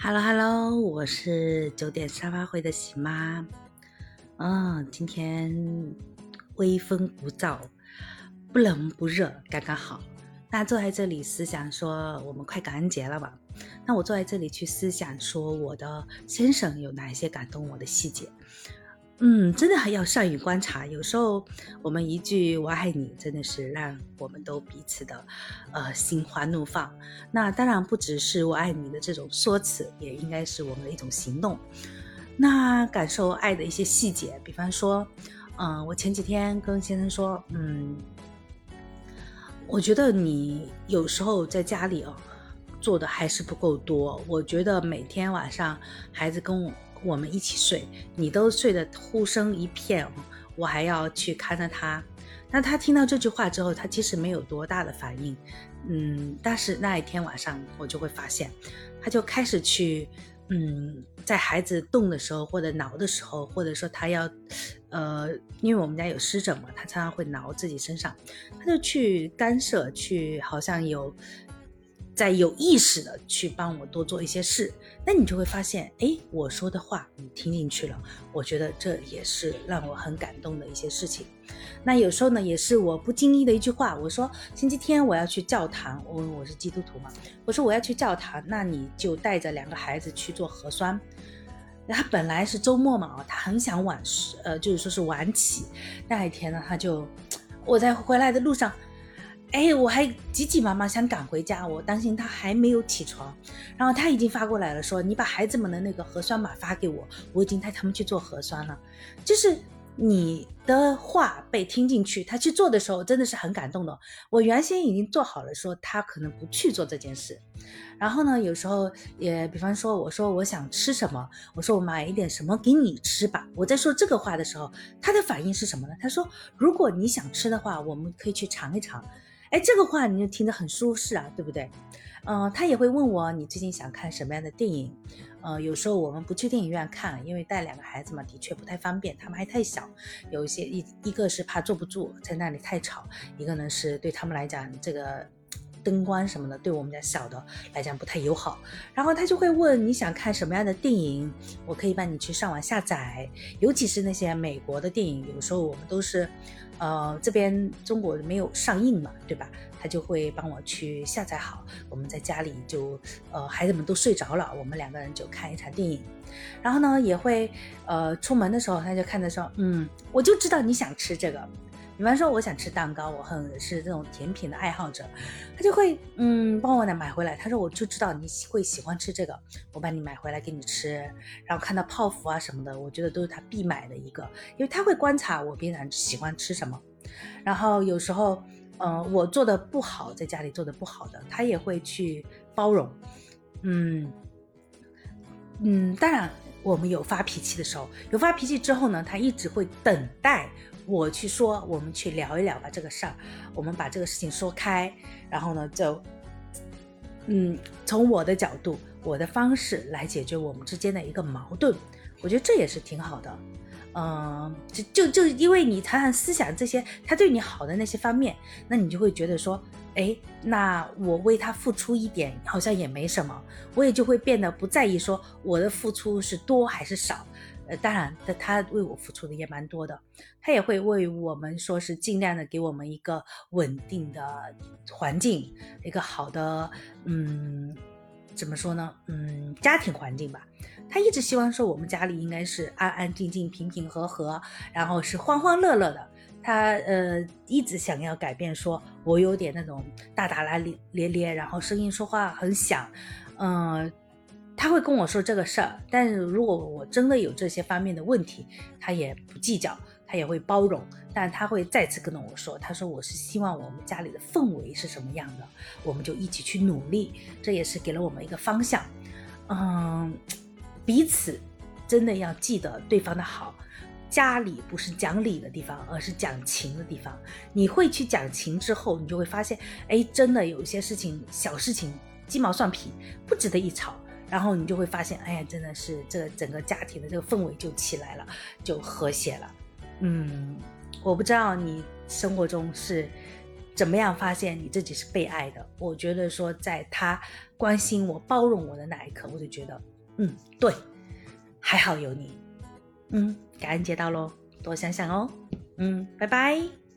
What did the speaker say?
Hello Hello，我是九点沙发会的喜妈。嗯，今天微风不燥，不冷不热，刚刚好。那坐在这里思想说，我们快感恩节了吧？那我坐在这里去思想说，我的先生有哪一些感动我的细节？嗯，真的还要善于观察。有时候我们一句“我爱你”，真的是让我们都彼此的，呃，心花怒放。那当然不只是“我爱你”的这种说辞，也应该是我们的一种行动。那感受爱的一些细节，比方说，嗯，我前几天跟先生说，嗯，我觉得你有时候在家里哦，做的还是不够多。我觉得每天晚上孩子跟我。我们一起睡，你都睡得呼声一片，我还要去看着他。那他听到这句话之后，他其实没有多大的反应，嗯，但是那一天晚上我就会发现，他就开始去，嗯，在孩子动的时候，或者挠的时候，或者说他要，呃，因为我们家有湿疹嘛，他常常会挠自己身上，他就去干涉，去好像有。在有意识的去帮我多做一些事，那你就会发现，哎，我说的话你听进去了，我觉得这也是让我很感动的一些事情。那有时候呢，也是我不经意的一句话，我说星期天我要去教堂，我我是基督徒嘛，我说我要去教堂，那你就带着两个孩子去做核酸。他本来是周末嘛，他很想晚，呃，就是说是晚起，那一天呢，他就我在回来的路上。哎，我还急急忙忙想赶回家，我担心他还没有起床，然后他已经发过来了，说你把孩子们的那个核酸码发给我，我已经带他们去做核酸了，就是。你的话被听进去，他去做的时候真的是很感动的。我原先已经做好了，说他可能不去做这件事。然后呢，有时候也，比方说，我说我想吃什么，我说我买一点什么给你吃吧。我在说这个话的时候，他的反应是什么呢？他说，如果你想吃的话，我们可以去尝一尝。哎，这个话你就听着很舒适啊，对不对？嗯，他也会问我你最近想看什么样的电影？呃，有时候我们不去电影院看，因为带两个孩子嘛，的确不太方便，他们还太小，有一些一一个是怕坐不住，在那里太吵，一个呢是对他们来讲这个。灯光什么的，对我们家小的来讲不太友好。然后他就会问你想看什么样的电影，我可以帮你去上网下载。尤其是那些美国的电影，有时候我们都是，呃，这边中国没有上映嘛，对吧？他就会帮我去下载好。我们在家里就，呃，孩子们都睡着了，我们两个人就看一场电影。然后呢，也会，呃，出门的时候他就看着说，嗯，我就知道你想吃这个。比方说，我想吃蛋糕，我很是这种甜品的爱好者，他就会嗯帮我呢买回来。他说我就知道你会喜欢吃这个，我帮你买回来给你吃。然后看到泡芙啊什么的，我觉得都是他必买的一个，因为他会观察我平常喜欢吃什么。然后有时候嗯我做的不好，在家里做的不好的，他也会去包容。嗯嗯，当然我们有发脾气的时候，有发脾气之后呢，他一直会等待。我去说，我们去聊一聊吧，这个事儿，我们把这个事情说开，然后呢，就，嗯，从我的角度，我的方式来解决我们之间的一个矛盾，我觉得这也是挺好的，嗯，就就就因为你常常思想这些他对你好的那些方面，那你就会觉得说，哎，那我为他付出一点好像也没什么，我也就会变得不在意说我的付出是多还是少。呃，当然，他他为我付出的也蛮多的，他也会为我们说是尽量的给我们一个稳定的环境，一个好的，嗯，怎么说呢？嗯，家庭环境吧。他一直希望说我们家里应该是安安静静、平平和和，然后是欢欢乐乐的。他呃一直想要改变，说我有点那种大大咧咧咧，然后声音说话很响，嗯。他会跟我说这个事儿，但是如果我真的有这些方面的问题，他也不计较，他也会包容，但他会再次跟我说，他说我是希望我们家里的氛围是什么样的，我们就一起去努力，这也是给了我们一个方向。嗯，彼此真的要记得对方的好，家里不是讲理的地方，而是讲情的地方。你会去讲情之后，你就会发现，哎，真的有一些事情，小事情鸡毛蒜皮，不值得一吵。然后你就会发现，哎呀，真的是这整个家庭的这个氛围就起来了，就和谐了。嗯，我不知道你生活中是怎么样发现你自己是被爱的？我觉得说，在他关心我、包容我的那一刻，我就觉得，嗯，对，还好有你，嗯，感恩节到喽，多想想哦，嗯，拜拜。